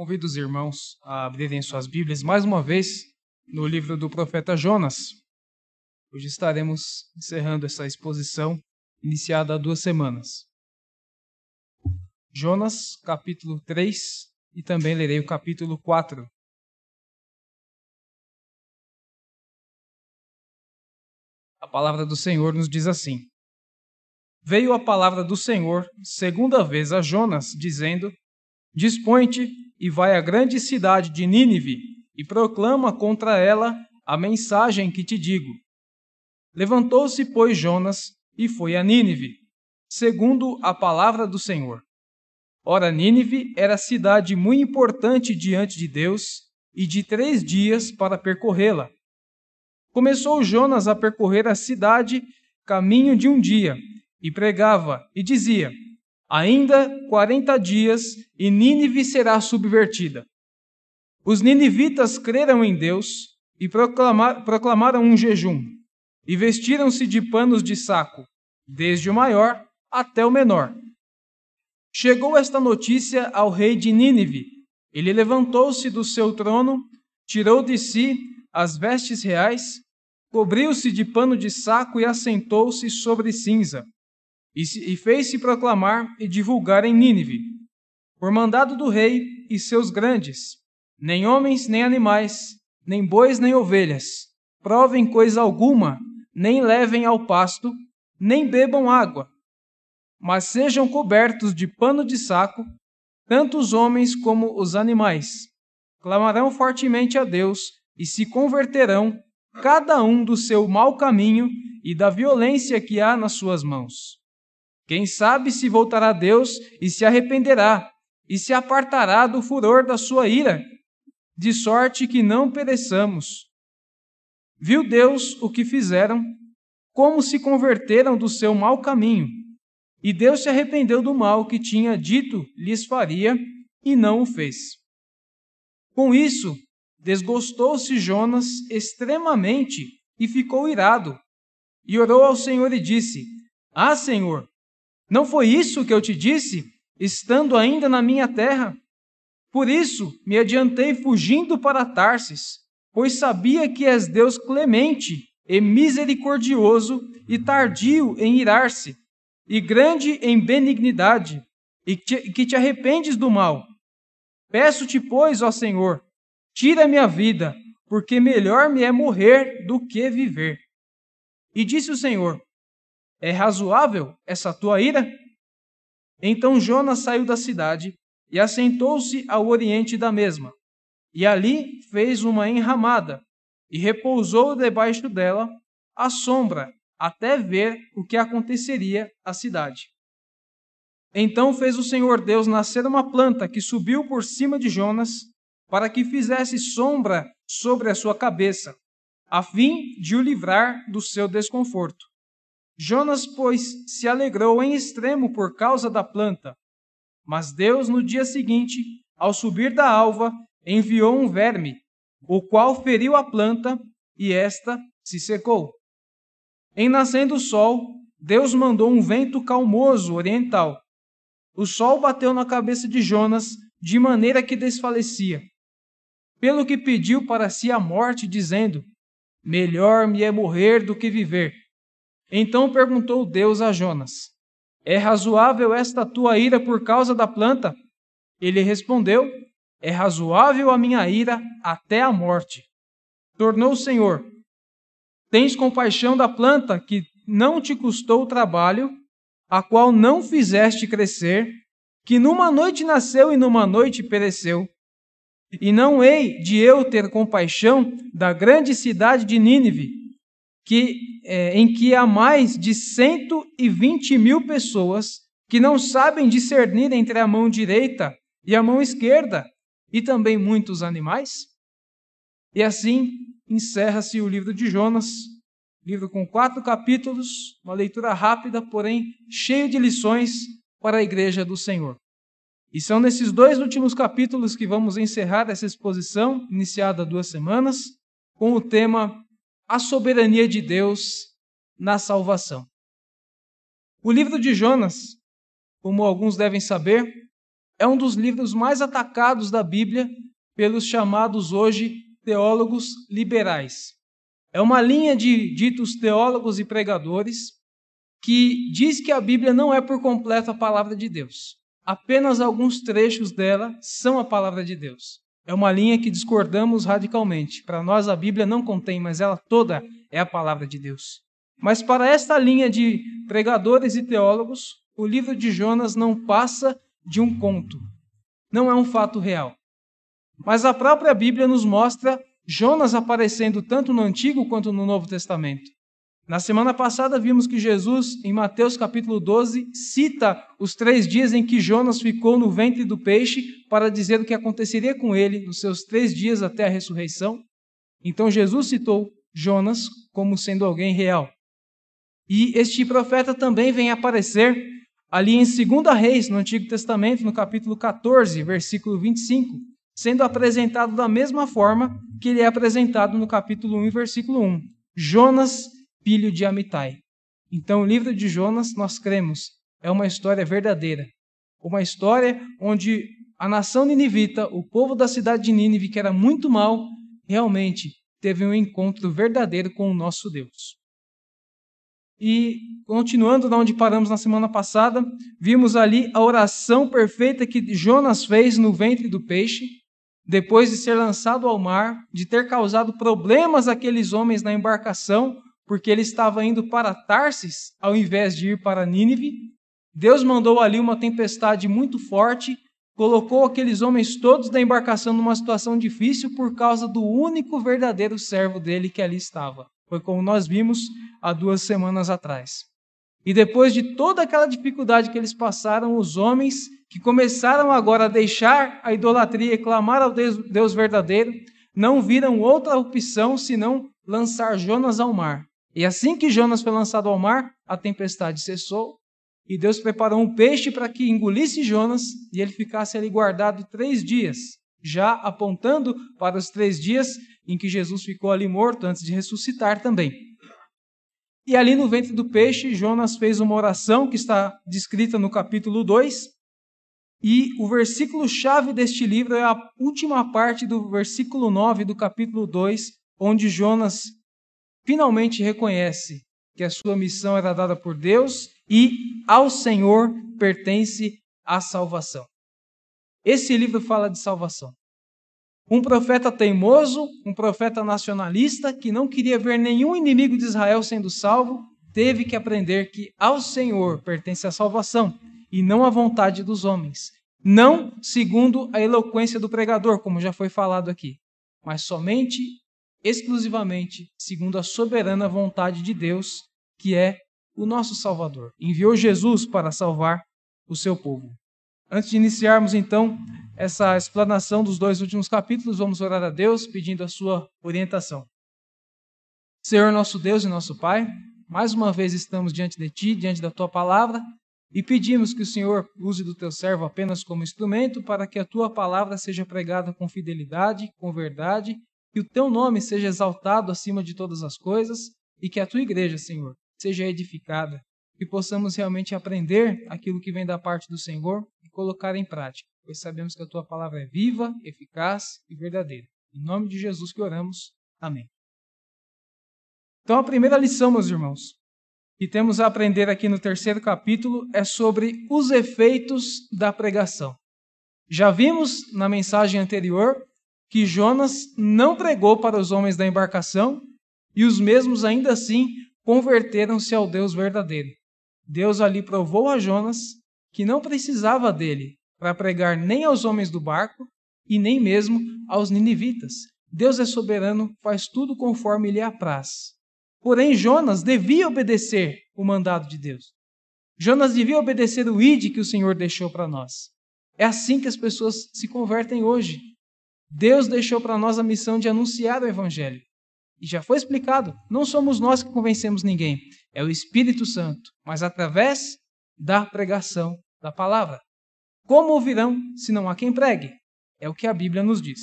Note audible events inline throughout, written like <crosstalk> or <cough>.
Convido os irmãos a abrirem suas Bíblias mais uma vez no livro do profeta Jonas. Hoje estaremos encerrando essa exposição iniciada há duas semanas. Jonas, capítulo 3, e também lerei o capítulo 4. A palavra do Senhor nos diz assim: Veio a palavra do Senhor segunda vez a Jonas, dizendo: Dispõe-te e vai à grande cidade de Nínive e proclama contra ela a mensagem que te digo. Levantou-se, pois, Jonas e foi a Nínive, segundo a palavra do Senhor. Ora, Nínive era cidade muito importante diante de Deus e de três dias para percorrê-la. Começou Jonas a percorrer a cidade caminho de um dia e pregava e dizia: Ainda quarenta dias e Nínive será subvertida. Os ninivitas creram em Deus e proclamaram um jejum, e vestiram-se de panos de saco, desde o maior até o menor. Chegou esta notícia ao rei de Nínive. Ele levantou-se do seu trono, tirou de si as vestes reais, cobriu-se de pano de saco e assentou-se sobre cinza e, e fez-se proclamar e divulgar em Nínive, por mandado do rei e seus grandes, nem homens nem animais, nem bois nem ovelhas, provem coisa alguma, nem levem ao pasto, nem bebam água, mas sejam cobertos de pano de saco, tanto os homens como os animais. Clamarão fortemente a Deus e se converterão, cada um do seu mau caminho e da violência que há nas suas mãos. Quem sabe se voltará a Deus e se arrependerá, e se apartará do furor da sua ira, de sorte que não pereçamos. Viu Deus o que fizeram, como se converteram do seu mau caminho, e Deus se arrependeu do mal que tinha dito lhes faria, e não o fez. Com isso, desgostou-se Jonas extremamente e ficou irado, e orou ao Senhor e disse: Ah, Senhor, não foi isso que eu te disse, estando ainda na minha terra? Por isso me adiantei fugindo para Tarsis, pois sabia que és Deus clemente e misericordioso e tardio em irar-se, e grande em benignidade, e que te arrependes do mal. Peço-te, pois, ó Senhor, tira minha vida, porque melhor me é morrer do que viver. E disse o Senhor: é razoável essa tua ira? Então Jonas saiu da cidade e assentou-se ao oriente da mesma. E ali fez uma enramada e repousou debaixo dela à sombra até ver o que aconteceria à cidade. Então fez o Senhor Deus nascer uma planta que subiu por cima de Jonas para que fizesse sombra sobre a sua cabeça, a fim de o livrar do seu desconforto. Jonas, pois, se alegrou em extremo por causa da planta. Mas Deus, no dia seguinte, ao subir da alva, enviou um verme, o qual feriu a planta, e esta se secou. Em nascendo o sol, Deus mandou um vento calmoso oriental. O sol bateu na cabeça de Jonas, de maneira que desfalecia. Pelo que pediu para si a morte, dizendo: Melhor me é morrer do que viver. Então perguntou Deus a Jonas: É razoável esta tua ira por causa da planta? Ele respondeu: É razoável a minha ira até a morte. Tornou o Senhor: Tens compaixão da planta que não te custou trabalho, a qual não fizeste crescer, que numa noite nasceu e numa noite pereceu. E não hei de eu ter compaixão da grande cidade de Nínive, que, é, em que há mais de 120 mil pessoas que não sabem discernir entre a mão direita e a mão esquerda, e também muitos animais? E assim encerra-se o livro de Jonas, livro com quatro capítulos, uma leitura rápida, porém cheio de lições para a igreja do Senhor. E são nesses dois últimos capítulos que vamos encerrar essa exposição, iniciada há duas semanas, com o tema a soberania de Deus na salvação. O livro de Jonas, como alguns devem saber, é um dos livros mais atacados da Bíblia pelos chamados hoje teólogos liberais. É uma linha de ditos teólogos e pregadores que diz que a Bíblia não é por completo a palavra de Deus. Apenas alguns trechos dela são a palavra de Deus. É uma linha que discordamos radicalmente. Para nós, a Bíblia não contém, mas ela toda é a palavra de Deus. Mas para esta linha de pregadores e teólogos, o livro de Jonas não passa de um conto. Não é um fato real. Mas a própria Bíblia nos mostra Jonas aparecendo tanto no Antigo quanto no Novo Testamento. Na semana passada vimos que Jesus, em Mateus capítulo 12, cita os três dias em que Jonas ficou no ventre do peixe para dizer o que aconteceria com ele nos seus três dias até a ressurreição. Então Jesus citou Jonas como sendo alguém real. E este profeta também vem aparecer ali em 2 Reis, no Antigo Testamento, no capítulo 14, versículo 25, sendo apresentado da mesma forma que ele é apresentado no capítulo 1, versículo 1. Jonas filho de Amitai. Então, o livro de Jonas, nós cremos, é uma história verdadeira. Uma história onde a nação ninivita, o povo da cidade de Nínive, que era muito mal, realmente teve um encontro verdadeiro com o nosso Deus. E continuando da onde paramos na semana passada, vimos ali a oração perfeita que Jonas fez no ventre do peixe, depois de ser lançado ao mar, de ter causado problemas àqueles homens na embarcação, porque ele estava indo para Tarsis ao invés de ir para Nínive. Deus mandou ali uma tempestade muito forte, colocou aqueles homens todos da embarcação numa situação difícil por causa do único verdadeiro servo dele que ali estava. Foi como nós vimos há duas semanas atrás. E depois de toda aquela dificuldade que eles passaram, os homens que começaram agora a deixar a idolatria e clamar ao Deus, Deus verdadeiro, não viram outra opção senão lançar Jonas ao mar. E assim que Jonas foi lançado ao mar, a tempestade cessou e Deus preparou um peixe para que engolisse Jonas e ele ficasse ali guardado três dias, já apontando para os três dias em que Jesus ficou ali morto antes de ressuscitar também. E ali no ventre do peixe, Jonas fez uma oração que está descrita no capítulo 2. E o versículo chave deste livro é a última parte do versículo 9 do capítulo 2, onde Jonas finalmente reconhece que a sua missão era dada por Deus e ao Senhor pertence a salvação. Esse livro fala de salvação. Um profeta teimoso, um profeta nacionalista que não queria ver nenhum inimigo de Israel sendo salvo, teve que aprender que ao Senhor pertence a salvação e não a vontade dos homens. Não segundo a eloquência do pregador, como já foi falado aqui, mas somente exclusivamente segundo a soberana vontade de Deus, que é o nosso Salvador. Enviou Jesus para salvar o seu povo. Antes de iniciarmos então essa explanação dos dois últimos capítulos, vamos orar a Deus pedindo a sua orientação. Senhor nosso Deus e nosso Pai, mais uma vez estamos diante de Ti, diante da Tua palavra, e pedimos que o Senhor use do Teu servo apenas como instrumento para que a Tua palavra seja pregada com fidelidade, com verdade que o teu nome seja exaltado acima de todas as coisas e que a tua igreja, Senhor, seja edificada, que possamos realmente aprender aquilo que vem da parte do Senhor e colocar em prática, pois sabemos que a tua palavra é viva, eficaz e verdadeira. Em nome de Jesus que oramos. Amém. Então, a primeira lição, meus irmãos, que temos a aprender aqui no terceiro capítulo é sobre os efeitos da pregação. Já vimos na mensagem anterior que Jonas não pregou para os homens da embarcação e os mesmos ainda assim converteram-se ao Deus verdadeiro. Deus ali provou a Jonas que não precisava dele para pregar nem aos homens do barco e nem mesmo aos ninivitas. Deus é soberano, faz tudo conforme lhe apraz. Porém, Jonas devia obedecer o mandado de Deus. Jonas devia obedecer o id que o Senhor deixou para nós. É assim que as pessoas se convertem hoje. Deus deixou para nós a missão de anunciar o Evangelho. E já foi explicado, não somos nós que convencemos ninguém, é o Espírito Santo, mas através da pregação da palavra. Como ouvirão se não há quem pregue? É o que a Bíblia nos diz.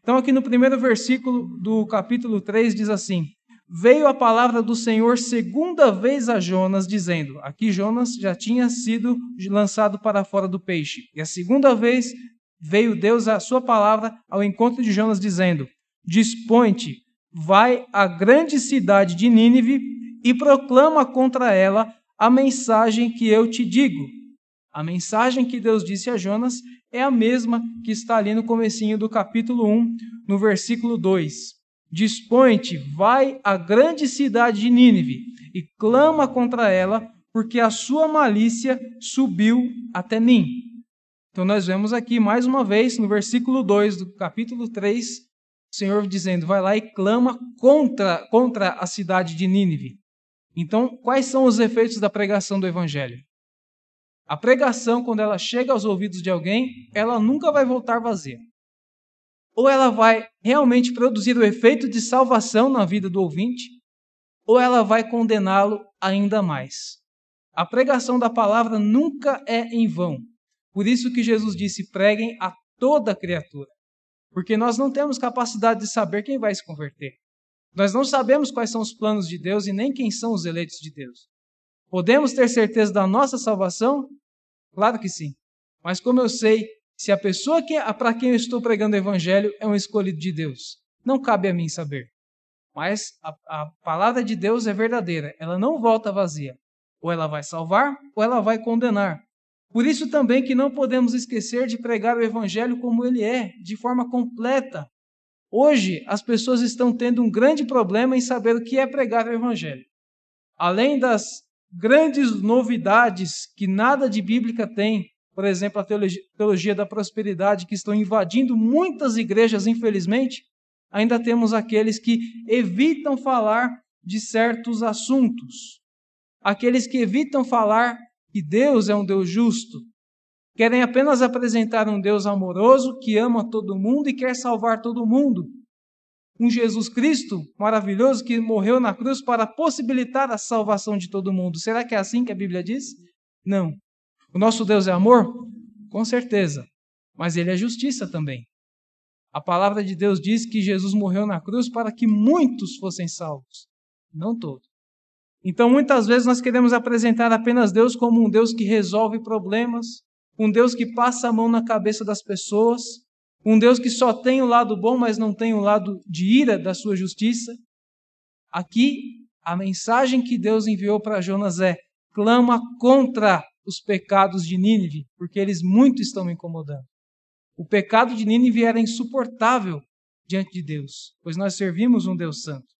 Então, aqui no primeiro versículo do capítulo 3 diz assim: veio a palavra do Senhor segunda vez a Jonas, dizendo: Aqui Jonas já tinha sido lançado para fora do peixe. E a segunda vez veio Deus a sua palavra ao encontro de Jonas, dizendo: Dispõe-te, vai à grande cidade de Nínive e proclama contra ela a mensagem que eu te digo. A mensagem que Deus disse a Jonas é a mesma que está ali no comecinho do capítulo 1, no versículo 2. Dispõe-te, vai à grande cidade de Nínive e clama contra ela, porque a sua malícia subiu até mim. Então nós vemos aqui mais uma vez no versículo 2 do capítulo 3, o Senhor dizendo: vai lá e clama contra, contra a cidade de Nínive. Então, quais são os efeitos da pregação do evangelho? A pregação, quando ela chega aos ouvidos de alguém, ela nunca vai voltar vazia ou ela vai realmente produzir o efeito de salvação na vida do ouvinte, ou ela vai condená-lo ainda mais. A pregação da palavra nunca é em vão. Por isso que Jesus disse: preguem a toda criatura. Porque nós não temos capacidade de saber quem vai se converter. Nós não sabemos quais são os planos de Deus e nem quem são os eleitos de Deus. Podemos ter certeza da nossa salvação? Claro que sim. Mas como eu sei se a pessoa que, para quem eu estou pregando o evangelho é um escolhido de Deus. Não cabe a mim saber. Mas a, a palavra de Deus é verdadeira, ela não volta vazia. Ou ela vai salvar, ou ela vai condenar. Por isso também que não podemos esquecer de pregar o evangelho como ele é, de forma completa. Hoje, as pessoas estão tendo um grande problema em saber o que é pregar o evangelho. Além das grandes novidades que nada de bíblica tem, por exemplo, a teologia, da prosperidade, que estão invadindo muitas igrejas, infelizmente, ainda temos aqueles que evitam falar de certos assuntos. Aqueles que evitam falar que Deus é um Deus justo, querem apenas apresentar um Deus amoroso que ama todo mundo e quer salvar todo mundo. Um Jesus Cristo maravilhoso que morreu na cruz para possibilitar a salvação de todo mundo. Será que é assim que a Bíblia diz? Não. O nosso Deus é amor? Com certeza. Mas ele é justiça também. A palavra de Deus diz que Jesus morreu na cruz para que muitos fossem salvos, não todos. Então, muitas vezes nós queremos apresentar apenas Deus como um Deus que resolve problemas, um Deus que passa a mão na cabeça das pessoas, um Deus que só tem o lado bom, mas não tem o lado de ira da sua justiça. Aqui, a mensagem que Deus enviou para Jonas é: clama contra os pecados de Nínive, porque eles muito estão me incomodando. O pecado de Nínive era insuportável diante de Deus, pois nós servimos um Deus santo.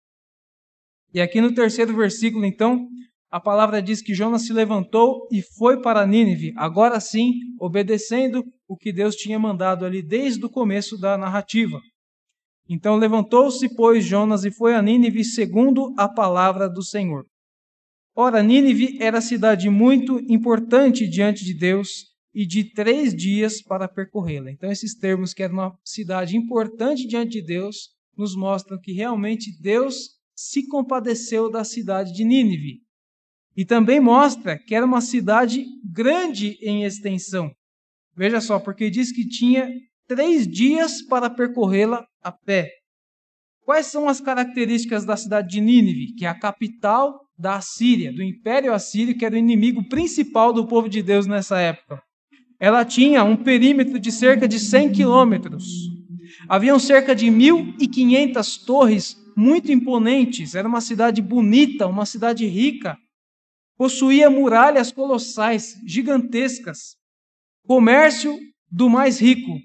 E aqui no terceiro versículo, então, a palavra diz que Jonas se levantou e foi para Nínive, agora sim, obedecendo o que Deus tinha mandado ali desde o começo da narrativa. Então levantou-se, pois, Jonas e foi a Nínive segundo a palavra do Senhor. Ora, Nínive era cidade muito importante diante de Deus e de três dias para percorrê-la. Então, esses termos que era uma cidade importante diante de Deus nos mostram que realmente Deus se compadeceu da cidade de Nínive. E também mostra que era uma cidade grande em extensão. Veja só, porque diz que tinha três dias para percorrê-la a pé. Quais são as características da cidade de Nínive, que é a capital da Assíria, do Império Assírio, que era o inimigo principal do povo de Deus nessa época. Ela tinha um perímetro de cerca de 100 quilômetros. Haviam cerca de 1.500 torres muito imponentes. Era uma cidade bonita, uma cidade rica. Possuía muralhas colossais, gigantescas. Comércio do mais rico.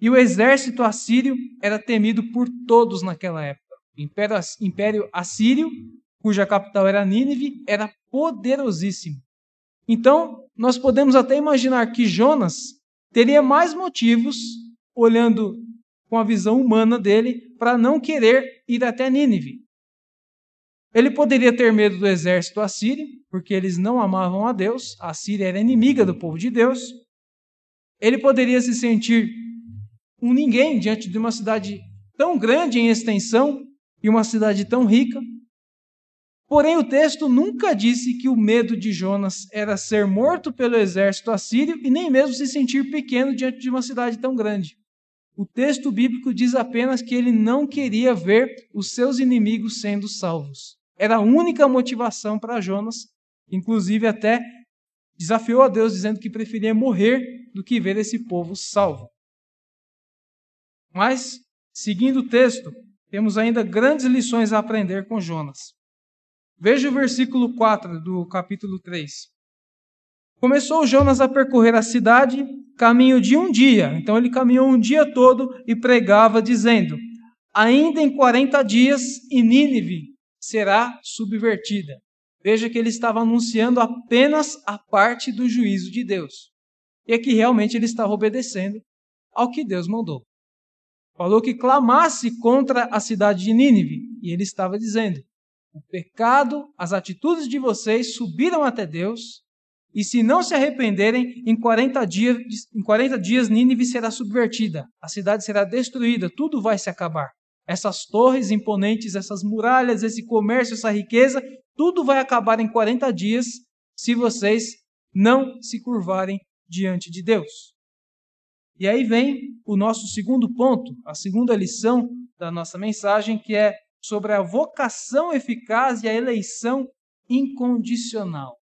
E o exército assírio era temido por todos naquela época. O Império Assírio cuja capital era Nínive, era poderosíssimo. Então, nós podemos até imaginar que Jonas teria mais motivos, olhando com a visão humana dele, para não querer ir até Nínive. Ele poderia ter medo do exército assírio, porque eles não amavam a Deus, a Síria era inimiga do povo de Deus. Ele poderia se sentir um ninguém diante de uma cidade tão grande em extensão e uma cidade tão rica. Porém, o texto nunca disse que o medo de Jonas era ser morto pelo exército assírio e nem mesmo se sentir pequeno diante de uma cidade tão grande. O texto bíblico diz apenas que ele não queria ver os seus inimigos sendo salvos. Era a única motivação para Jonas, inclusive até desafiou a Deus dizendo que preferia morrer do que ver esse povo salvo. Mas, seguindo o texto, temos ainda grandes lições a aprender com Jonas. Veja o versículo 4 do capítulo 3. Começou Jonas a percorrer a cidade, caminho de um dia. Então ele caminhou um dia todo e pregava, dizendo: Ainda em 40 dias e Nínive será subvertida. Veja que ele estava anunciando apenas a parte do juízo de Deus. E aqui realmente ele estava obedecendo ao que Deus mandou. Falou que clamasse contra a cidade de Nínive. E ele estava dizendo: o pecado, as atitudes de vocês subiram até Deus, e se não se arrependerem, em 40 dias, em 40 dias Nínive será subvertida, a cidade será destruída, tudo vai se acabar. Essas torres imponentes, essas muralhas, esse comércio, essa riqueza, tudo vai acabar em 40 dias se vocês não se curvarem diante de Deus. E aí vem o nosso segundo ponto, a segunda lição da nossa mensagem, que é sobre a vocação eficaz e a eleição incondicional.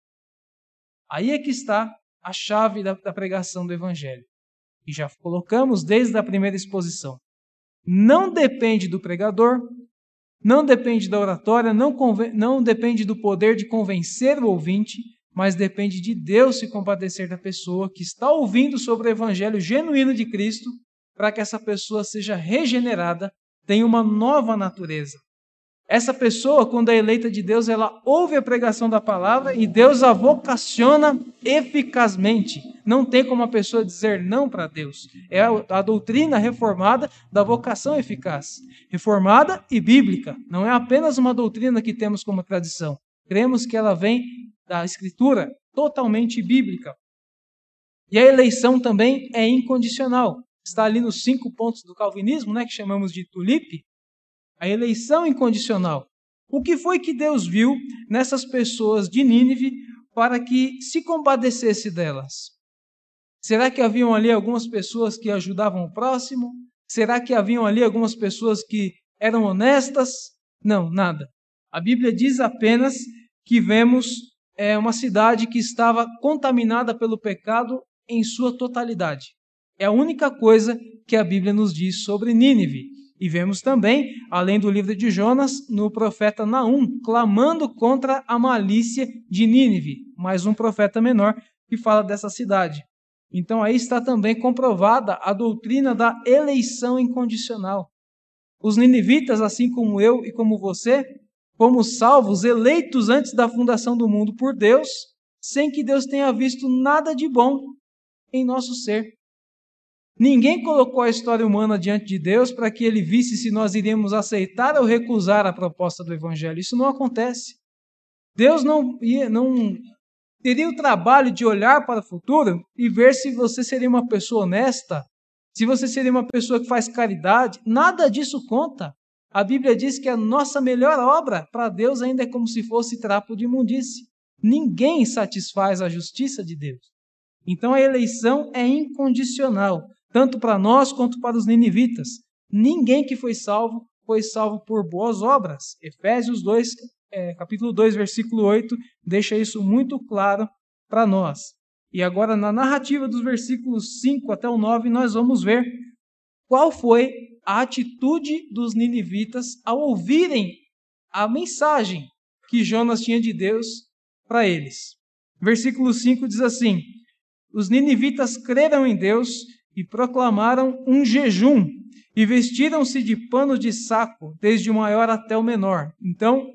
Aí é que está a chave da, da pregação do Evangelho. E já colocamos desde a primeira exposição. Não depende do pregador, não depende da oratória, não, não depende do poder de convencer o ouvinte, mas depende de Deus se compadecer da pessoa que está ouvindo sobre o Evangelho genuíno de Cristo, para que essa pessoa seja regenerada, tenha uma nova natureza. Essa pessoa, quando é eleita de Deus, ela ouve a pregação da palavra e Deus a vocaciona eficazmente. Não tem como a pessoa dizer não para Deus. É a doutrina reformada da vocação eficaz. Reformada e bíblica. Não é apenas uma doutrina que temos como tradição. Cremos que ela vem da Escritura, totalmente bíblica. E a eleição também é incondicional. Está ali nos cinco pontos do calvinismo, né, que chamamos de tulipe a eleição incondicional. O que foi que Deus viu nessas pessoas de Nínive para que se compadecesse delas? Será que haviam ali algumas pessoas que ajudavam o próximo? Será que haviam ali algumas pessoas que eram honestas? Não, nada. A Bíblia diz apenas que vemos é, uma cidade que estava contaminada pelo pecado em sua totalidade. É a única coisa que a Bíblia nos diz sobre Nínive. E vemos também, além do livro de Jonas, no profeta Naum, clamando contra a malícia de Nínive, mais um profeta menor que fala dessa cidade. Então aí está também comprovada a doutrina da eleição incondicional. Os ninivitas, assim como eu e como você, fomos salvos, eleitos antes da fundação do mundo por Deus, sem que Deus tenha visto nada de bom em nosso ser. Ninguém colocou a história humana diante de Deus para que ele visse se nós iríamos aceitar ou recusar a proposta do Evangelho. Isso não acontece. Deus não, não teria o trabalho de olhar para o futuro e ver se você seria uma pessoa honesta, se você seria uma pessoa que faz caridade. Nada disso conta. A Bíblia diz que a nossa melhor obra para Deus ainda é como se fosse trapo de imundície. Ninguém satisfaz a justiça de Deus. Então a eleição é incondicional tanto para nós quanto para os ninivitas. Ninguém que foi salvo foi salvo por boas obras. Efésios 2, é, capítulo 2, versículo 8, deixa isso muito claro para nós. E agora, na narrativa dos versículos 5 até o 9, nós vamos ver qual foi a atitude dos ninivitas ao ouvirem a mensagem que Jonas tinha de Deus para eles. Versículo 5 diz assim: Os ninivitas creram em Deus e proclamaram um jejum e vestiram-se de pano de saco, desde o maior até o menor. Então,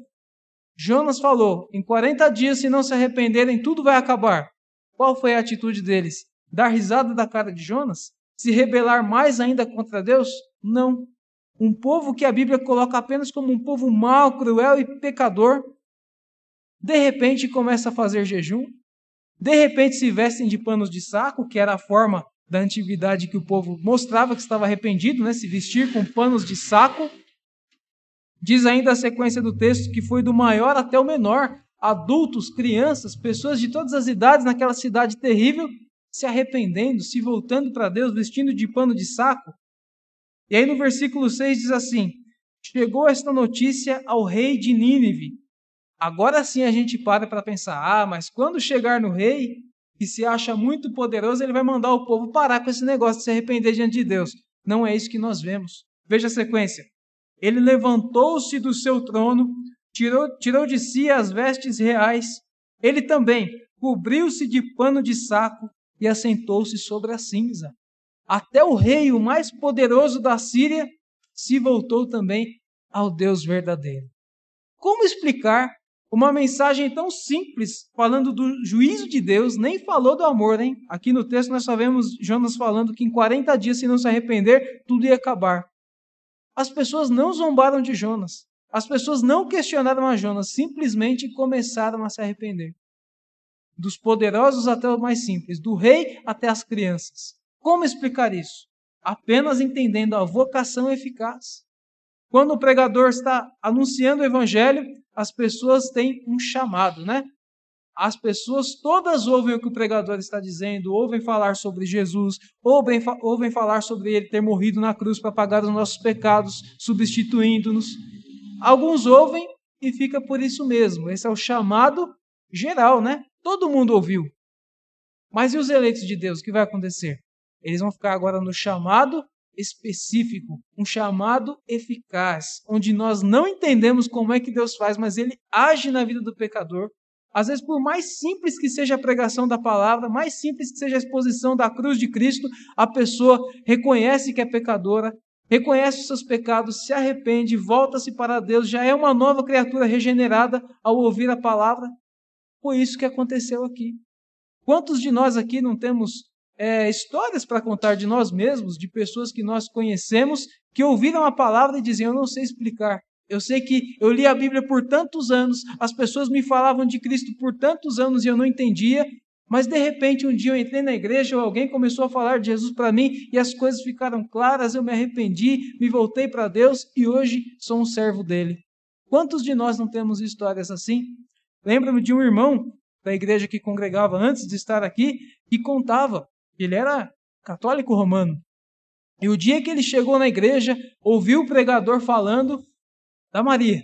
Jonas falou: em 40 dias, se não se arrependerem, tudo vai acabar. Qual foi a atitude deles? Dar risada da cara de Jonas? Se rebelar mais ainda contra Deus? Não. Um povo que a Bíblia coloca apenas como um povo mau, cruel e pecador, de repente começa a fazer jejum, de repente se vestem de panos de saco, que era a forma da antiguidade que o povo mostrava que estava arrependido, né? se vestir com panos de saco. Diz ainda a sequência do texto que foi do maior até o menor, adultos, crianças, pessoas de todas as idades naquela cidade terrível, se arrependendo, se voltando para Deus, vestindo de pano de saco. E aí no versículo 6 diz assim: Chegou esta notícia ao rei de Nínive. Agora sim a gente para para pensar: ah, mas quando chegar no rei, que se acha muito poderoso, ele vai mandar o povo parar com esse negócio de se arrepender diante de Deus. Não é isso que nós vemos. Veja a sequência. Ele levantou-se do seu trono, tirou, tirou de si as vestes reais. Ele também cobriu-se de pano de saco e assentou-se sobre a cinza. Até o rei, o mais poderoso da Síria, se voltou também ao Deus verdadeiro. Como explicar uma mensagem tão simples, falando do juízo de Deus, nem falou do amor, hein? Aqui no texto nós só vemos Jonas falando que em 40 dias, se não se arrepender, tudo ia acabar. As pessoas não zombaram de Jonas. As pessoas não questionaram a Jonas, simplesmente começaram a se arrepender. Dos poderosos até os mais simples, do rei até as crianças. Como explicar isso? Apenas entendendo a vocação eficaz. Quando o pregador está anunciando o evangelho, as pessoas têm um chamado, né? As pessoas todas ouvem o que o pregador está dizendo, ouvem falar sobre Jesus, ouvem, ouvem falar sobre ele ter morrido na cruz para pagar os nossos pecados, substituindo-nos. Alguns ouvem e fica por isso mesmo. Esse é o chamado geral, né? Todo mundo ouviu. Mas e os eleitos de Deus? O que vai acontecer? Eles vão ficar agora no chamado específico, um chamado eficaz, onde nós não entendemos como é que Deus faz, mas ele age na vida do pecador. Às vezes, por mais simples que seja a pregação da palavra, mais simples que seja a exposição da cruz de Cristo, a pessoa reconhece que é pecadora, reconhece os seus pecados, se arrepende, volta-se para Deus, já é uma nova criatura regenerada ao ouvir a palavra. Foi isso que aconteceu aqui. Quantos de nós aqui não temos é, histórias para contar de nós mesmos, de pessoas que nós conhecemos, que ouviram a palavra e diziam: Eu não sei explicar. Eu sei que eu li a Bíblia por tantos anos, as pessoas me falavam de Cristo por tantos anos e eu não entendia, mas de repente um dia eu entrei na igreja ou alguém começou a falar de Jesus para mim e as coisas ficaram claras, eu me arrependi, me voltei para Deus e hoje sou um servo dele. Quantos de nós não temos histórias assim? Lembro-me de um irmão da igreja que congregava antes de estar aqui que contava ele era católico romano. E o dia que ele chegou na igreja, ouviu o pregador falando da Maria.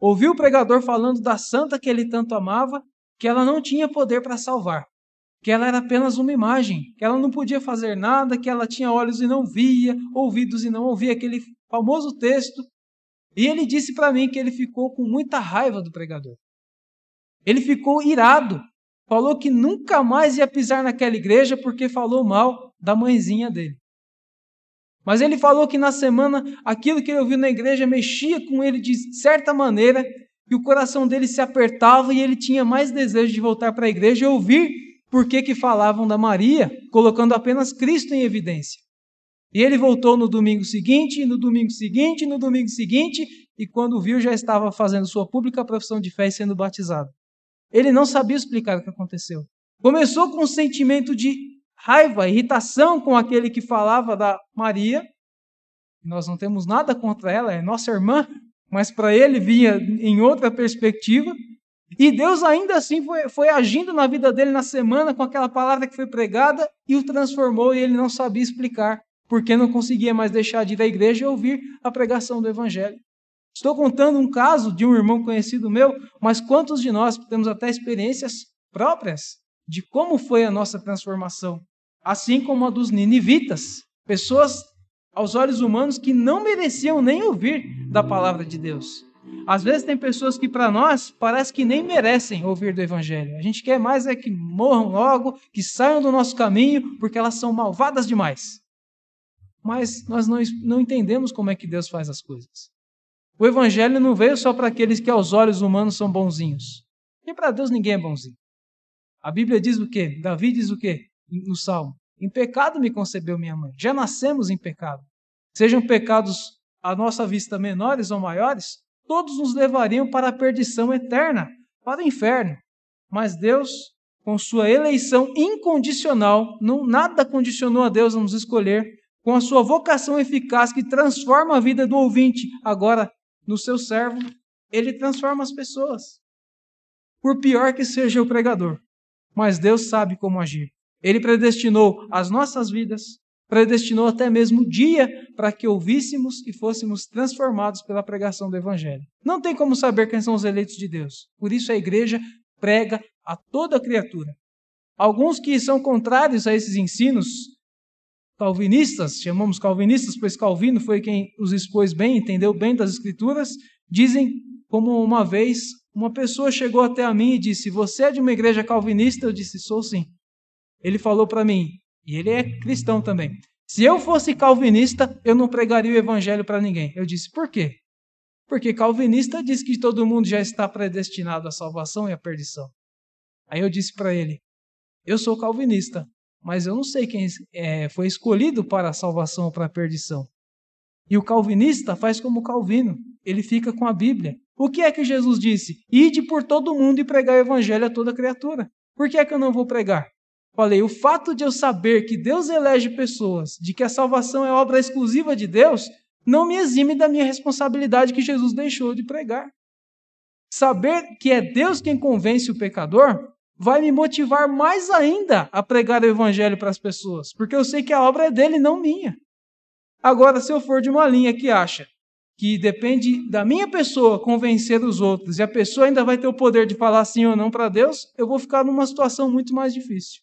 Ouviu o pregador falando da santa que ele tanto amava, que ela não tinha poder para salvar, que ela era apenas uma imagem, que ela não podia fazer nada, que ela tinha olhos e não via, ouvidos e não ouvia, aquele famoso texto. E ele disse para mim que ele ficou com muita raiva do pregador. Ele ficou irado, falou que nunca mais ia pisar naquela igreja porque falou mal da mãezinha dele. Mas ele falou que na semana aquilo que ele ouviu na igreja mexia com ele de certa maneira, que o coração dele se apertava e ele tinha mais desejo de voltar para a igreja e ouvir por que, que falavam da Maria, colocando apenas Cristo em evidência. E ele voltou no domingo seguinte, no domingo seguinte, no domingo seguinte, e quando viu já estava fazendo sua pública profissão de fé e sendo batizado. Ele não sabia explicar o que aconteceu. Começou com um sentimento de raiva, irritação com aquele que falava da Maria. Nós não temos nada contra ela, é nossa irmã, mas para ele vinha em outra perspectiva. E Deus ainda assim foi, foi, agindo na vida dele na semana com aquela palavra que foi pregada e o transformou e ele não sabia explicar, porque não conseguia mais deixar de ir à igreja e ouvir a pregação do Evangelho. Estou contando um caso de um irmão conhecido meu, mas quantos de nós temos até experiências próprias de como foi a nossa transformação? Assim como a dos ninivitas, pessoas aos olhos humanos que não mereciam nem ouvir da palavra de Deus. Às vezes tem pessoas que para nós parece que nem merecem ouvir do evangelho. A gente quer mais é que morram logo, que saiam do nosso caminho, porque elas são malvadas demais. Mas nós não, não entendemos como é que Deus faz as coisas. O evangelho não veio só para aqueles que aos olhos humanos são bonzinhos. E para Deus ninguém é bonzinho. A Bíblia diz o quê? Davi diz o quê? No Salmo. Em pecado me concebeu minha mãe. Já nascemos em pecado. Sejam pecados à nossa vista menores ou maiores, todos nos levariam para a perdição eterna, para o inferno. Mas Deus, com sua eleição incondicional, não, nada condicionou a Deus a nos escolher, com a sua vocação eficaz que transforma a vida do ouvinte, agora no seu servo, ele transforma as pessoas. Por pior que seja o pregador, mas Deus sabe como agir. Ele predestinou as nossas vidas predestinou até mesmo o dia para que ouvíssemos e fôssemos transformados pela pregação do Evangelho. Não tem como saber quem são os eleitos de Deus. Por isso a igreja prega a toda criatura. Alguns que são contrários a esses ensinos, calvinistas, chamamos calvinistas, pois Calvino foi quem os expôs bem, entendeu bem das Escrituras, dizem como uma vez uma pessoa chegou até a mim e disse: Você é de uma igreja calvinista? Eu disse: Sou sim. Ele falou para mim, e ele é cristão também. Se eu fosse calvinista, eu não pregaria o evangelho para ninguém. Eu disse: Por quê? Porque calvinista diz que todo mundo já está predestinado à salvação e à perdição. Aí eu disse para ele: Eu sou calvinista, mas eu não sei quem é, foi escolhido para a salvação ou para a perdição. E o calvinista faz como Calvino, ele fica com a Bíblia. O que é que Jesus disse? Ide por todo mundo e pregar o evangelho a toda criatura. Por que é que eu não vou pregar? Falei, o fato de eu saber que Deus elege pessoas, de que a salvação é obra exclusiva de Deus, não me exime da minha responsabilidade que Jesus deixou de pregar. Saber que é Deus quem convence o pecador vai me motivar mais ainda a pregar o evangelho para as pessoas, porque eu sei que a obra é dele, não minha. Agora, se eu for de uma linha que acha que depende da minha pessoa convencer os outros e a pessoa ainda vai ter o poder de falar sim ou não para Deus, eu vou ficar numa situação muito mais difícil.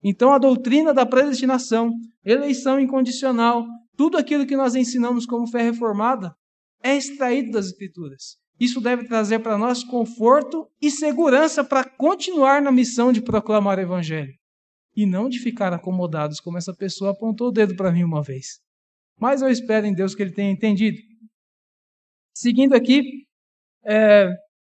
Então, a doutrina da predestinação, eleição incondicional, tudo aquilo que nós ensinamos como fé reformada, é extraído das Escrituras. Isso deve trazer para nós conforto e segurança para continuar na missão de proclamar o Evangelho. E não de ficar acomodados, como essa pessoa apontou o dedo para mim uma vez. Mas eu espero em Deus que ele tenha entendido. Seguindo aqui, é,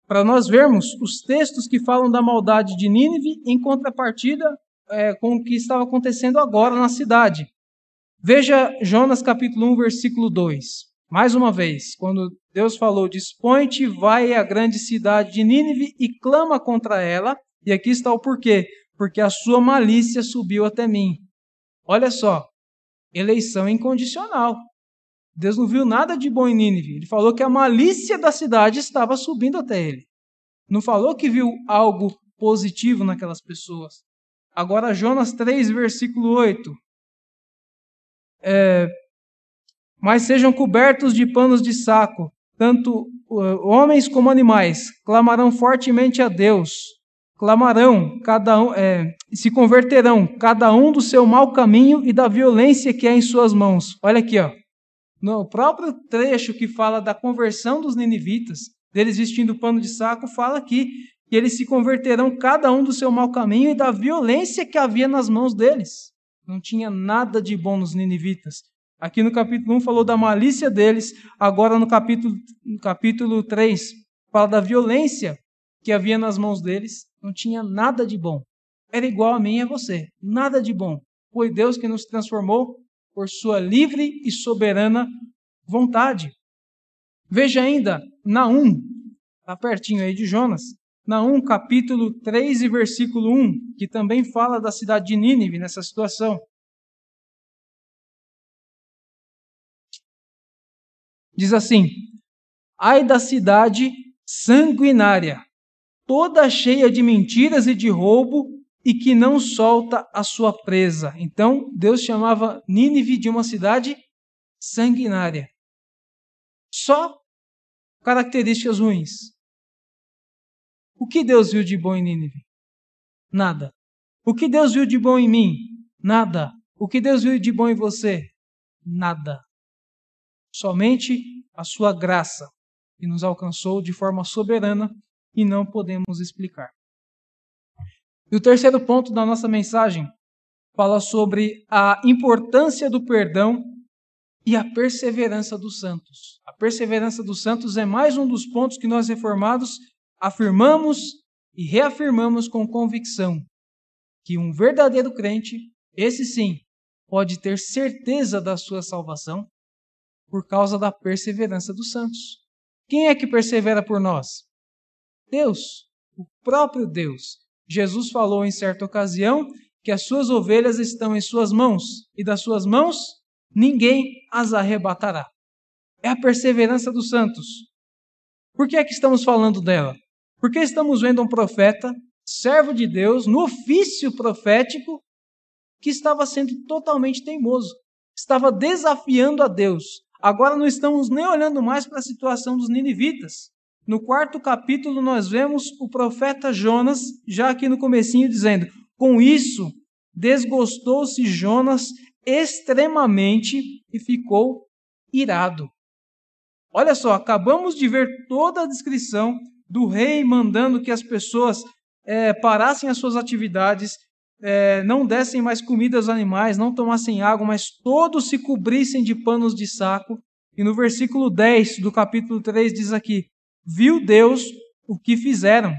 para nós vermos os textos que falam da maldade de Nínive em contrapartida é, com o que estava acontecendo agora na cidade. Veja Jonas capítulo 1, versículo 2. Mais uma vez, quando Deus falou: Dispõe-te, vai à grande cidade de Nínive e clama contra ela. E aqui está o porquê: porque a sua malícia subiu até mim. Olha só, eleição incondicional. Deus não viu nada de bom em Nínive. Ele falou que a malícia da cidade estava subindo até ele. Não falou que viu algo positivo naquelas pessoas. Agora, Jonas 3, versículo 8. É, Mas sejam cobertos de panos de saco, tanto uh, homens como animais, clamarão fortemente a Deus, clamarão, cada um, é, se converterão, cada um do seu mau caminho e da violência que há em suas mãos. Olha aqui, ó. No próprio trecho que fala da conversão dos ninivitas, deles vestindo pano de saco, fala aqui que eles se converterão cada um do seu mau caminho e da violência que havia nas mãos deles. Não tinha nada de bom nos ninivitas. Aqui no capítulo 1 falou da malícia deles, agora no capítulo, no capítulo 3 fala da violência que havia nas mãos deles. Não tinha nada de bom. Era igual a mim e a você. Nada de bom. Foi Deus que nos transformou por sua livre e soberana vontade. Veja ainda, Naum, está pertinho aí de Jonas, Naum capítulo 3 e versículo 1, que também fala da cidade de Nínive nessa situação. Diz assim: Ai da cidade sanguinária, toda cheia de mentiras e de roubo, e que não solta a sua presa. Então, Deus chamava Nínive de uma cidade sanguinária. Só características ruins. O que Deus viu de bom em Nínive? Nada. O que Deus viu de bom em mim? Nada. O que Deus viu de bom em você? Nada. Somente a sua graça, que nos alcançou de forma soberana e não podemos explicar. E o terceiro ponto da nossa mensagem fala sobre a importância do perdão e a perseverança dos santos. A perseverança dos santos é mais um dos pontos que nós reformados afirmamos e reafirmamos com convicção que um verdadeiro crente, esse sim, pode ter certeza da sua salvação por causa da perseverança dos santos. Quem é que persevera por nós? Deus, o próprio Deus. Jesus falou em certa ocasião que as suas ovelhas estão em suas mãos e das suas mãos ninguém as arrebatará. É a perseverança dos santos. Por que é que estamos falando dela? Porque estamos vendo um profeta, servo de Deus, no ofício profético, que estava sendo totalmente teimoso, estava desafiando a Deus. Agora não estamos nem olhando mais para a situação dos ninivitas. No quarto capítulo nós vemos o profeta Jonas já aqui no comecinho dizendo: "Com isso desgostou-se Jonas extremamente e ficou irado." Olha só, acabamos de ver toda a descrição do rei mandando que as pessoas é, parassem as suas atividades, é, não dessem mais comida aos animais, não tomassem água, mas todos se cobrissem de panos de saco. E no versículo 10 do capítulo 3 diz aqui: Viu Deus o que fizeram,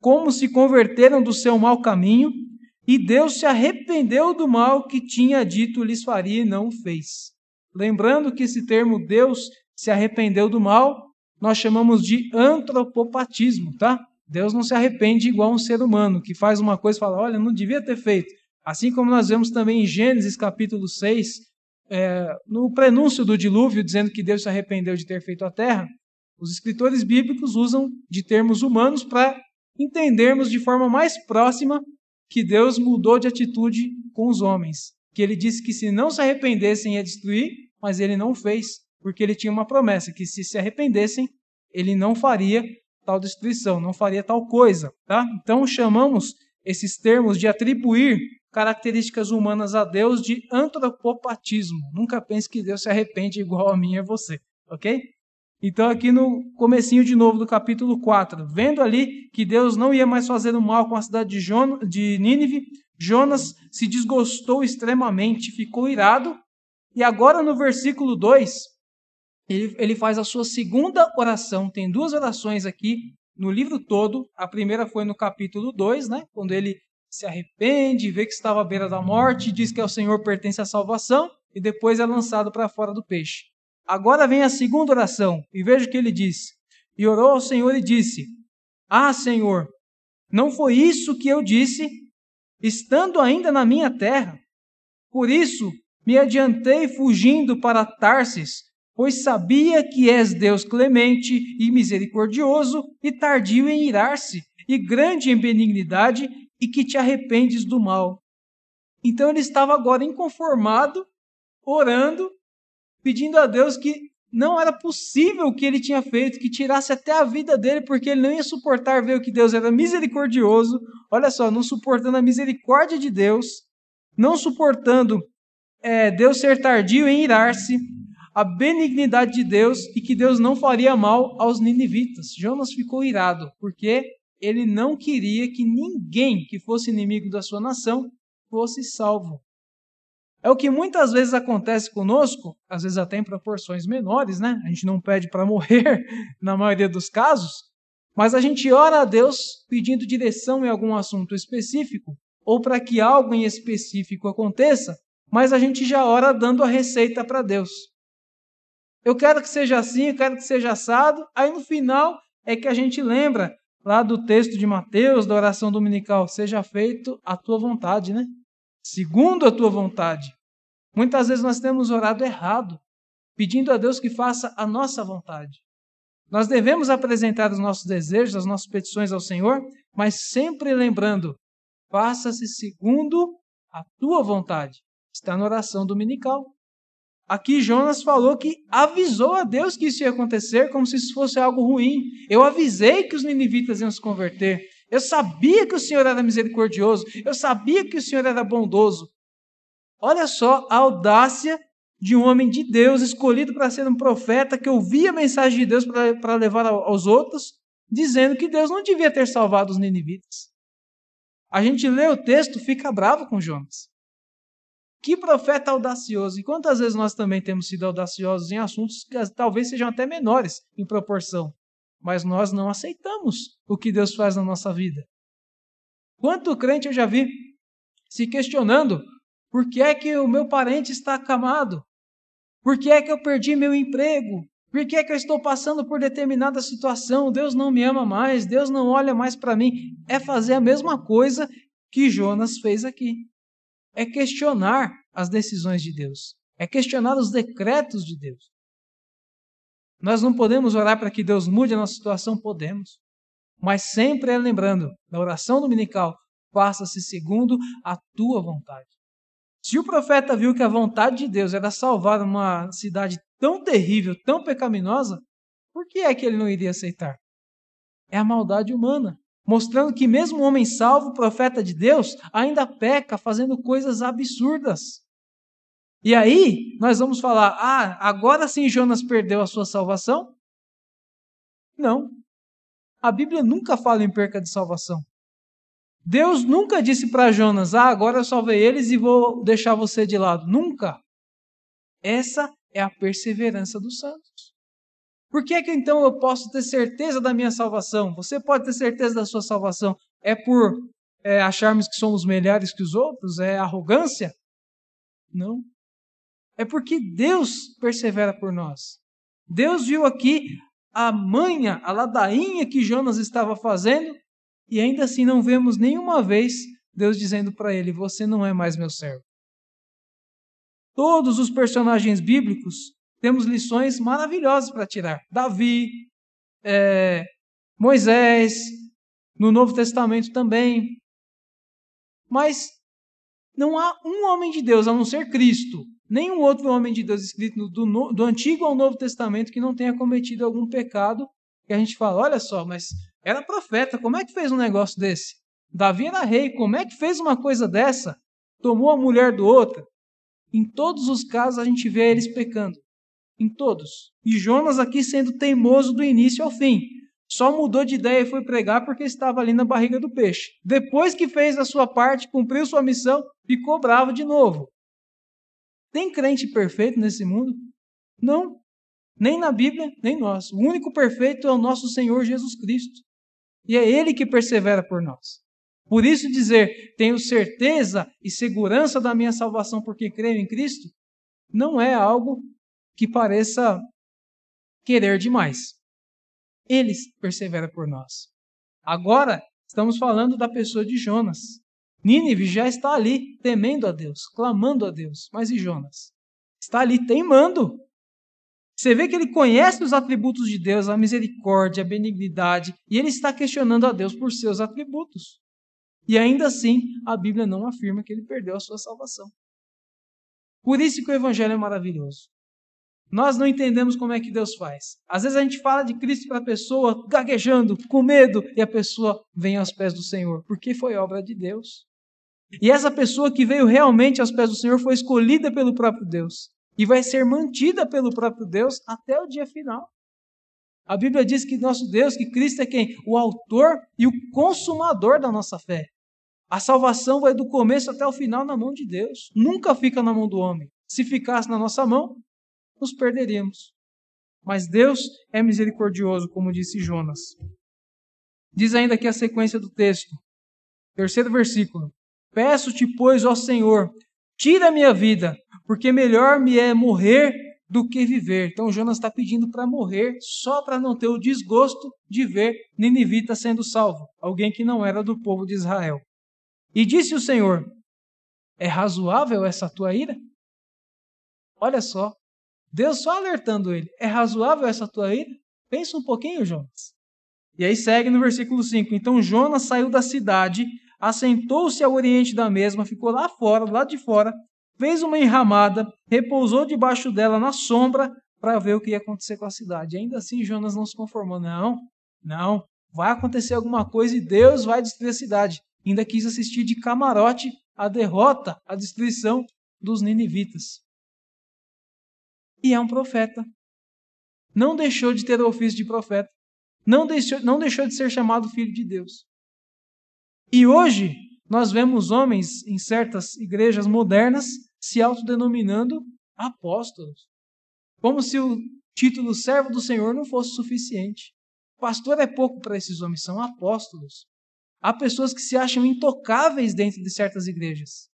como se converteram do seu mau caminho, e Deus se arrependeu do mal que tinha dito lhes faria e não fez. Lembrando que esse termo Deus se arrependeu do mal, nós chamamos de antropopatismo, tá? Deus não se arrepende igual um ser humano, que faz uma coisa e fala, olha, não devia ter feito. Assim como nós vemos também em Gênesis capítulo 6, é, no prenúncio do dilúvio, dizendo que Deus se arrependeu de ter feito a terra, os escritores bíblicos usam de termos humanos para entendermos de forma mais próxima que Deus mudou de atitude com os homens. Que ele disse que se não se arrependessem ia destruir, mas ele não fez porque ele tinha uma promessa que se se arrependessem, ele não faria tal destruição, não faria tal coisa, tá? Então chamamos esses termos de atribuir características humanas a Deus de antropopatismo. Nunca pense que Deus se arrepende igual a mim e a você, ok? Então aqui no comecinho de novo do capítulo 4, vendo ali que Deus não ia mais fazer o mal com a cidade de, Jon de Nínive, Jonas se desgostou extremamente, ficou irado, e agora no versículo 2, ele, ele faz a sua segunda oração. Tem duas orações aqui no livro todo. A primeira foi no capítulo 2, né? quando ele se arrepende, vê que estava à beira da morte, diz que ao Senhor pertence a salvação, e depois é lançado para fora do peixe. Agora vem a segunda oração, e veja o que ele diz. E orou ao Senhor e disse: Ah, Senhor, não foi isso que eu disse, estando ainda na minha terra? Por isso me adiantei fugindo para Tarsis, pois sabia que és Deus clemente e misericordioso e tardio em irar-se, e grande em benignidade, e que te arrependes do mal. Então ele estava agora inconformado, orando, pedindo a Deus que não era possível o que ele tinha feito, que tirasse até a vida dele, porque ele não ia suportar ver o que Deus era misericordioso. Olha só, não suportando a misericórdia de Deus, não suportando é, Deus ser tardio em irar-se, a benignidade de Deus e que Deus não faria mal aos ninivitas. Jonas ficou irado, porque ele não queria que ninguém que fosse inimigo da sua nação fosse salvo. É o que muitas vezes acontece conosco, às vezes até em proporções menores, né? A gente não pede para morrer <laughs> na maioria dos casos, mas a gente ora a Deus pedindo direção em algum assunto específico ou para que algo em específico aconteça, mas a gente já ora dando a receita para Deus. Eu quero que seja assim, eu quero que seja assado. Aí no final é que a gente lembra lá do texto de Mateus, da oração dominical: seja feito a tua vontade, né? Segundo a tua vontade. Muitas vezes nós temos orado errado, pedindo a Deus que faça a nossa vontade. Nós devemos apresentar os nossos desejos, as nossas petições ao Senhor, mas sempre lembrando: faça-se segundo a tua vontade. Está na oração dominical. Aqui Jonas falou que avisou a Deus que isso ia acontecer como se isso fosse algo ruim. Eu avisei que os ninivitas iam se converter. Eu sabia que o Senhor era misericordioso. Eu sabia que o Senhor era bondoso. Olha só a audácia de um homem de Deus escolhido para ser um profeta que ouvia a mensagem de Deus para levar aos outros, dizendo que Deus não devia ter salvado os ninivitas. A gente lê o texto, fica bravo com Jonas. Que profeta audacioso! E quantas vezes nós também temos sido audaciosos em assuntos que talvez sejam até menores em proporção, mas nós não aceitamos o que Deus faz na nossa vida. Quanto crente eu já vi se questionando por que é que o meu parente está acamado? Por que é que eu perdi meu emprego? Por que é que eu estou passando por determinada situação? Deus não me ama mais, Deus não olha mais para mim. É fazer a mesma coisa que Jonas fez aqui é questionar as decisões de Deus, é questionar os decretos de Deus. Nós não podemos orar para que Deus mude a nossa situação? Podemos. Mas sempre é lembrando, na oração dominical, faça-se segundo a tua vontade. Se o profeta viu que a vontade de Deus era salvar uma cidade tão terrível, tão pecaminosa, por que é que ele não iria aceitar? É a maldade humana, mostrando que mesmo o homem salvo, profeta de Deus, ainda peca fazendo coisas absurdas. E aí, nós vamos falar: ah, agora sim Jonas perdeu a sua salvação? Não. A Bíblia nunca fala em perca de salvação. Deus nunca disse para Jonas: ah, agora eu salvei eles e vou deixar você de lado. Nunca. Essa é a perseverança dos santos. Por que, que então eu posso ter certeza da minha salvação? Você pode ter certeza da sua salvação. É por é, acharmos que somos melhores que os outros? É arrogância? Não. É porque Deus persevera por nós. Deus viu aqui a manha, a ladainha que Jonas estava fazendo, e ainda assim não vemos nenhuma vez Deus dizendo para ele: Você não é mais meu servo. Todos os personagens bíblicos temos lições maravilhosas para tirar. Davi, é, Moisés, no Novo Testamento também. Mas não há um homem de Deus, a não ser Cristo, nenhum outro homem de Deus escrito do, do Antigo ao Novo Testamento que não tenha cometido algum pecado. Que a gente fala, olha só, mas era profeta, como é que fez um negócio desse? Davi era rei, como é que fez uma coisa dessa? Tomou a mulher do outro. Em todos os casos a gente vê eles pecando. Em todos. E Jonas aqui sendo teimoso do início ao fim. Só mudou de ideia e foi pregar porque estava ali na barriga do peixe. Depois que fez a sua parte, cumpriu sua missão, ficou bravo de novo. Tem crente perfeito nesse mundo? Não. Nem na Bíblia, nem nós. O único perfeito é o nosso Senhor Jesus Cristo. E é Ele que persevera por nós. Por isso dizer, tenho certeza e segurança da minha salvação porque creio em Cristo, não é algo que pareça querer demais. Ele persevera por nós. Agora, estamos falando da pessoa de Jonas. Nínive já está ali, temendo a Deus, clamando a Deus. Mas e Jonas? Está ali teimando. Você vê que ele conhece os atributos de Deus, a misericórdia, a benignidade, e ele está questionando a Deus por seus atributos. E ainda assim, a Bíblia não afirma que ele perdeu a sua salvação. Por isso que o Evangelho é maravilhoso. Nós não entendemos como é que Deus faz. Às vezes a gente fala de Cristo para a pessoa gaguejando, com medo, e a pessoa vem aos pés do Senhor, porque foi obra de Deus. E essa pessoa que veio realmente aos pés do Senhor foi escolhida pelo próprio Deus e vai ser mantida pelo próprio Deus até o dia final. A Bíblia diz que nosso Deus, que Cristo é quem? O autor e o consumador da nossa fé. A salvação vai do começo até o final na mão de Deus. Nunca fica na mão do homem. Se ficasse na nossa mão, nos perderíamos. Mas Deus é misericordioso, como disse Jonas. Diz ainda aqui a sequência do texto. Terceiro versículo. Peço-te, pois, ó Senhor, tira a minha vida, porque melhor me é morrer do que viver. Então Jonas está pedindo para morrer só para não ter o desgosto de ver Ninivita sendo salvo, alguém que não era do povo de Israel. E disse o Senhor: É razoável essa tua ira? Olha só, Deus só alertando ele: É razoável essa tua ira? Pensa um pouquinho, Jonas. E aí segue no versículo 5: Então Jonas saiu da cidade assentou-se ao oriente da mesma, ficou lá fora, lado de fora, fez uma enramada, repousou debaixo dela na sombra para ver o que ia acontecer com a cidade. ainda assim, Jonas não se conformou. Não, não, vai acontecer alguma coisa e Deus vai destruir a cidade. Ainda quis assistir de camarote a derrota, a destruição dos ninivitas. E é um profeta. Não deixou de ter o ofício de profeta. Não deixou, não deixou de ser chamado filho de Deus. E hoje nós vemos homens em certas igrejas modernas se autodenominando apóstolos. Como se o título servo do Senhor não fosse suficiente. Pastor é pouco para esses homens, são apóstolos. Há pessoas que se acham intocáveis dentro de certas igrejas.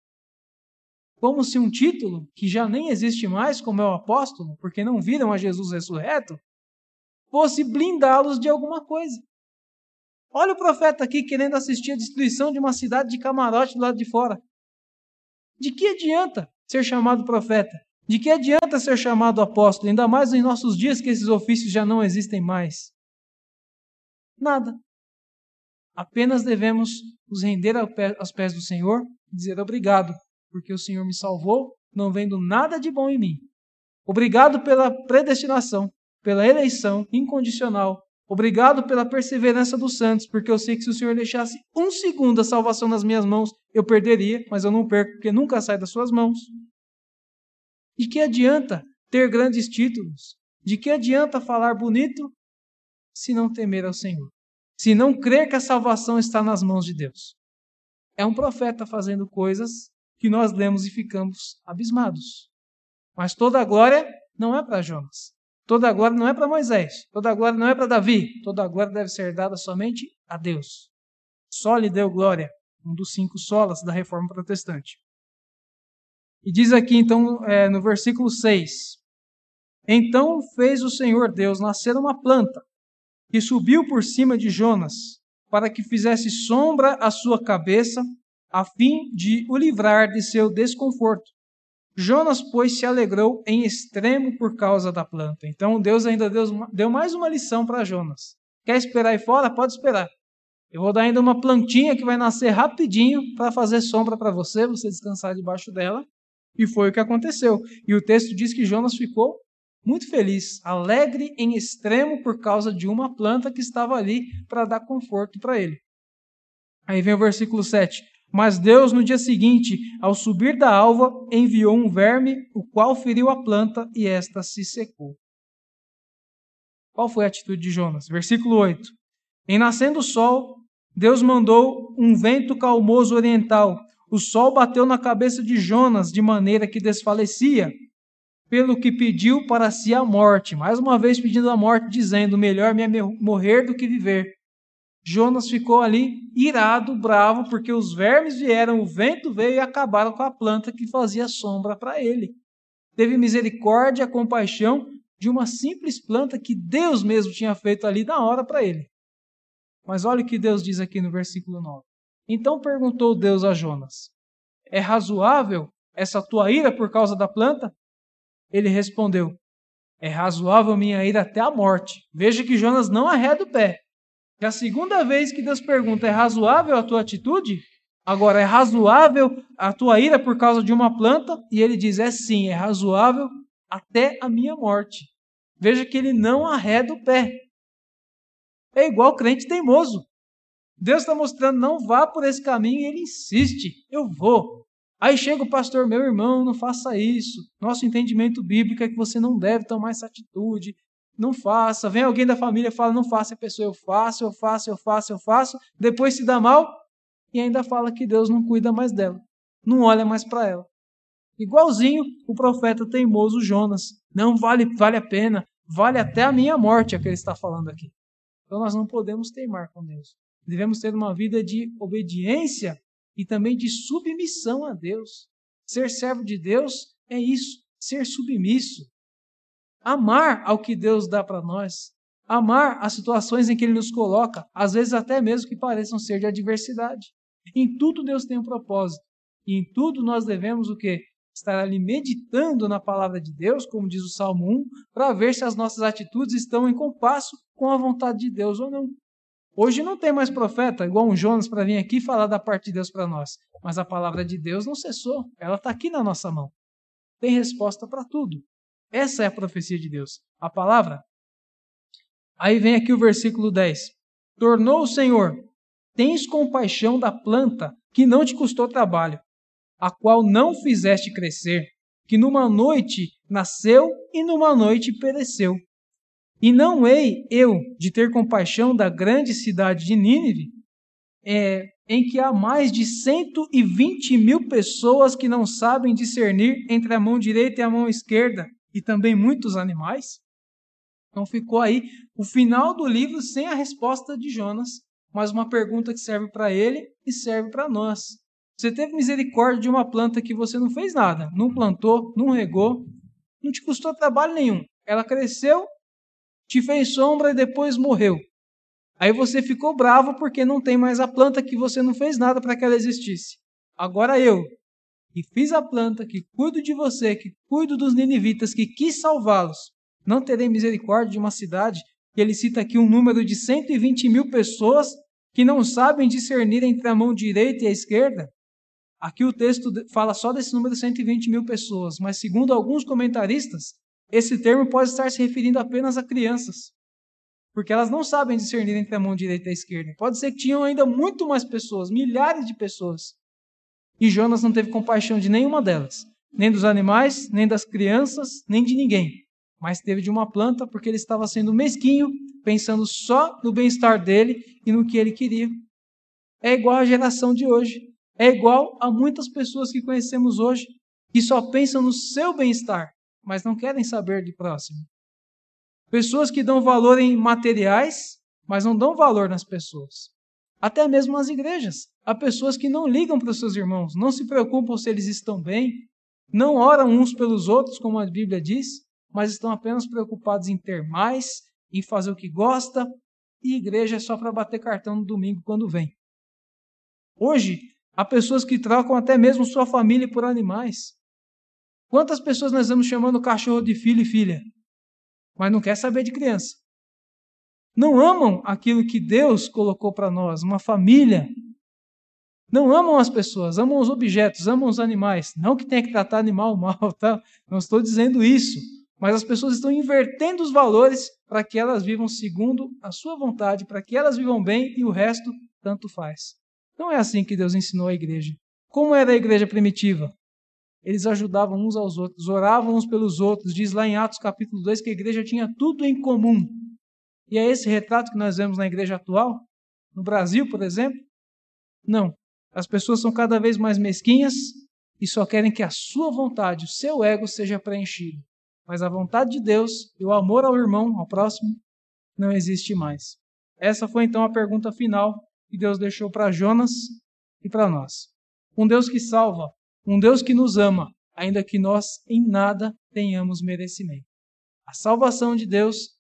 Como se um título, que já nem existe mais, como é o apóstolo, porque não viram a Jesus ressurreto, fosse blindá-los de alguma coisa. Olha o profeta aqui querendo assistir a destruição de uma cidade de camarote do lado de fora. De que adianta ser chamado profeta? De que adianta ser chamado apóstolo, ainda mais em nossos dias que esses ofícios já não existem mais? Nada. Apenas devemos nos render aos pés do Senhor e dizer obrigado, porque o Senhor me salvou, não vendo nada de bom em mim. Obrigado pela predestinação, pela eleição incondicional. Obrigado pela perseverança dos santos, porque eu sei que se o Senhor deixasse um segundo a salvação nas minhas mãos, eu perderia, mas eu não perco, porque nunca sai das suas mãos. De que adianta ter grandes títulos? De que adianta falar bonito se não temer ao Senhor? Se não crer que a salvação está nas mãos de Deus? É um profeta fazendo coisas que nós lemos e ficamos abismados. Mas toda a glória não é para Jonas. Toda a glória não é para Moisés. Toda a glória não é para Davi. Toda a glória deve ser dada somente a Deus. Só lhe deu glória, um dos cinco solas da reforma protestante. E diz aqui então é, no versículo 6: Então fez o Senhor Deus nascer uma planta que subiu por cima de Jonas, para que fizesse sombra à sua cabeça, a fim de o livrar de seu desconforto. Jonas, pois, se alegrou em extremo por causa da planta. Então Deus ainda deu mais uma lição para Jonas. Quer esperar aí fora? Pode esperar. Eu vou dar ainda uma plantinha que vai nascer rapidinho para fazer sombra para você, você descansar debaixo dela. E foi o que aconteceu. E o texto diz que Jonas ficou muito feliz, alegre em extremo por causa de uma planta que estava ali para dar conforto para ele. Aí vem o versículo 7. Mas Deus, no dia seguinte, ao subir da alva, enviou um verme, o qual feriu a planta e esta se secou. Qual foi a atitude de Jonas? Versículo 8. Em nascendo o sol, Deus mandou um vento calmoso oriental. O sol bateu na cabeça de Jonas de maneira que desfalecia, pelo que pediu para si a morte, mais uma vez pedindo a morte, dizendo: Melhor me morrer do que viver. Jonas ficou ali irado, bravo, porque os vermes vieram, o vento veio e acabaram com a planta que fazia sombra para ele. Teve misericórdia, compaixão de uma simples planta que Deus mesmo tinha feito ali na hora para ele. Mas olha o que Deus diz aqui no versículo 9. Então perguntou Deus a Jonas: É razoável essa tua ira por causa da planta? Ele respondeu: É razoável minha ira até a morte. Veja que Jonas não arreda o pé. É a segunda vez que Deus pergunta: É razoável a tua atitude? Agora, é razoável a tua ira por causa de uma planta? E ele diz: É sim, é razoável até a minha morte. Veja que ele não arreda o pé. É igual crente teimoso. Deus está mostrando, não vá por esse caminho, e ele insiste, eu vou. Aí chega o pastor, meu irmão, não faça isso. Nosso entendimento bíblico é que você não deve tomar essa atitude. Não faça. Vem alguém da família e fala, não faça. A pessoa, eu faço, eu faço, eu faço, eu faço. Depois se dá mal e ainda fala que Deus não cuida mais dela. Não olha mais para ela. Igualzinho o profeta teimoso Jonas. Não vale, vale a pena. Vale até a minha morte, é o que ele está falando aqui. Então nós não podemos teimar com Deus. Devemos ter uma vida de obediência e também de submissão a Deus. Ser servo de Deus é isso, ser submisso. Amar ao que Deus dá para nós. Amar as situações em que Ele nos coloca, às vezes até mesmo que pareçam ser de adversidade. Em tudo Deus tem um propósito. E em tudo nós devemos o quê? Estar ali meditando na palavra de Deus, como diz o Salmo 1, para ver se as nossas atitudes estão em compasso com a vontade de Deus ou não. Hoje não tem mais profeta, igual um Jonas, para vir aqui falar da parte de Deus para nós. Mas a palavra de Deus não cessou. Ela está aqui na nossa mão. Tem resposta para tudo. Essa é a profecia de Deus. A palavra. Aí vem aqui o versículo 10. Tornou o Senhor, tens compaixão da planta que não te custou trabalho, a qual não fizeste crescer, que numa noite nasceu e numa noite pereceu. E não hei eu de ter compaixão da grande cidade de Nínive, é, em que há mais de 120 mil pessoas que não sabem discernir entre a mão direita e a mão esquerda, e também muitos animais? Então ficou aí o final do livro sem a resposta de Jonas, mas uma pergunta que serve para ele e serve para nós. Você teve misericórdia de uma planta que você não fez nada, não plantou, não regou, não te custou trabalho nenhum. Ela cresceu te fez sombra e depois morreu. Aí você ficou bravo porque não tem mais a planta que você não fez nada para que ela existisse. Agora eu, que fiz a planta, que cuido de você, que cuido dos ninivitas, que quis salvá-los, não terei misericórdia de uma cidade que ele cita aqui um número de 120 mil pessoas que não sabem discernir entre a mão direita e a esquerda? Aqui o texto fala só desse número de 120 mil pessoas, mas segundo alguns comentaristas, esse termo pode estar se referindo apenas a crianças, porque elas não sabem discernir entre a mão direita e a esquerda. Pode ser que tinham ainda muito mais pessoas, milhares de pessoas. E Jonas não teve compaixão de nenhuma delas, nem dos animais, nem das crianças, nem de ninguém, mas teve de uma planta porque ele estava sendo mesquinho, pensando só no bem-estar dele e no que ele queria. É igual à geração de hoje. É igual a muitas pessoas que conhecemos hoje, que só pensam no seu bem-estar, mas não querem saber de próximo. Pessoas que dão valor em materiais, mas não dão valor nas pessoas. Até mesmo nas igrejas. Há pessoas que não ligam para os seus irmãos, não se preocupam se eles estão bem, não oram uns pelos outros, como a Bíblia diz, mas estão apenas preocupados em ter mais, em fazer o que gosta, e igreja é só para bater cartão no domingo quando vem. Hoje, há pessoas que trocam até mesmo sua família por animais. Quantas pessoas nós vamos chamando cachorro de filho e filha, mas não quer saber de criança? Não amam aquilo que Deus colocou para nós, uma família. Não amam as pessoas, amam os objetos, amam os animais. Não que tenha que tratar animal <laughs> mal, tá? Não estou dizendo isso. Mas as pessoas estão invertendo os valores para que elas vivam segundo a sua vontade, para que elas vivam bem e o resto tanto faz. Não é assim que Deus ensinou a igreja. Como era a igreja primitiva? Eles ajudavam uns aos outros, oravam uns pelos outros. Diz lá em Atos capítulo 2 que a igreja tinha tudo em comum. E é esse retrato que nós vemos na igreja atual? No Brasil, por exemplo? Não. As pessoas são cada vez mais mesquinhas e só querem que a sua vontade, o seu ego seja preenchido. Mas a vontade de Deus e o amor ao irmão, ao próximo, não existe mais. Essa foi então a pergunta final que Deus deixou para Jonas e para nós. Um Deus que salva, um Deus que nos ama, ainda que nós em nada tenhamos merecimento. A salvação de Deus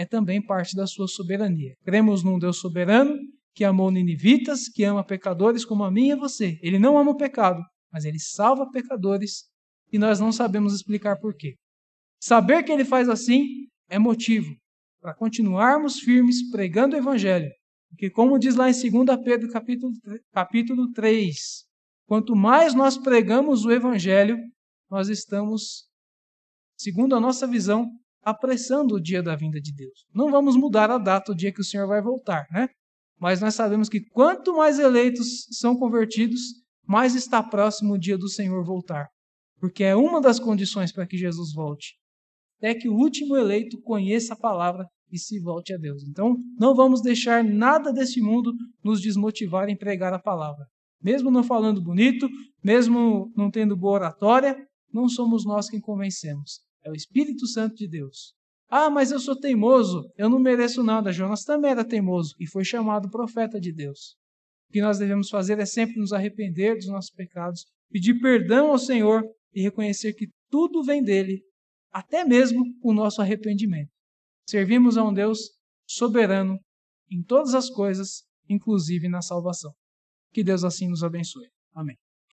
é também parte da sua soberania. Cremos num Deus soberano que amou ninivitas, que ama pecadores como a mim e você. Ele não ama o pecado, mas ele salva pecadores e nós não sabemos explicar por quê. Saber que ele faz assim é motivo para continuarmos firmes pregando o evangelho. Porque como diz lá em 2 Pedro capítulo, capítulo 3, quanto mais nós pregamos o evangelho, nós estamos, segundo a nossa visão, apressando o dia da vinda de Deus. Não vamos mudar a data, o dia que o Senhor vai voltar, né? Mas nós sabemos que quanto mais eleitos são convertidos, mais está próximo o dia do Senhor voltar. Porque é uma das condições para que Jesus volte até que o último eleito conheça a palavra e se volte a Deus. Então, não vamos deixar nada desse mundo nos desmotivar em pregar a palavra. Mesmo não falando bonito, mesmo não tendo boa oratória, não somos nós quem convencemos. É o Espírito Santo de Deus. Ah, mas eu sou teimoso, eu não mereço nada. Jonas também era teimoso e foi chamado profeta de Deus. O que nós devemos fazer é sempre nos arrepender dos nossos pecados, pedir perdão ao Senhor e reconhecer que tudo vem dele até mesmo o nosso arrependimento. Servimos a um Deus soberano em todas as coisas, inclusive na salvação. Que Deus assim nos abençoe. Amém.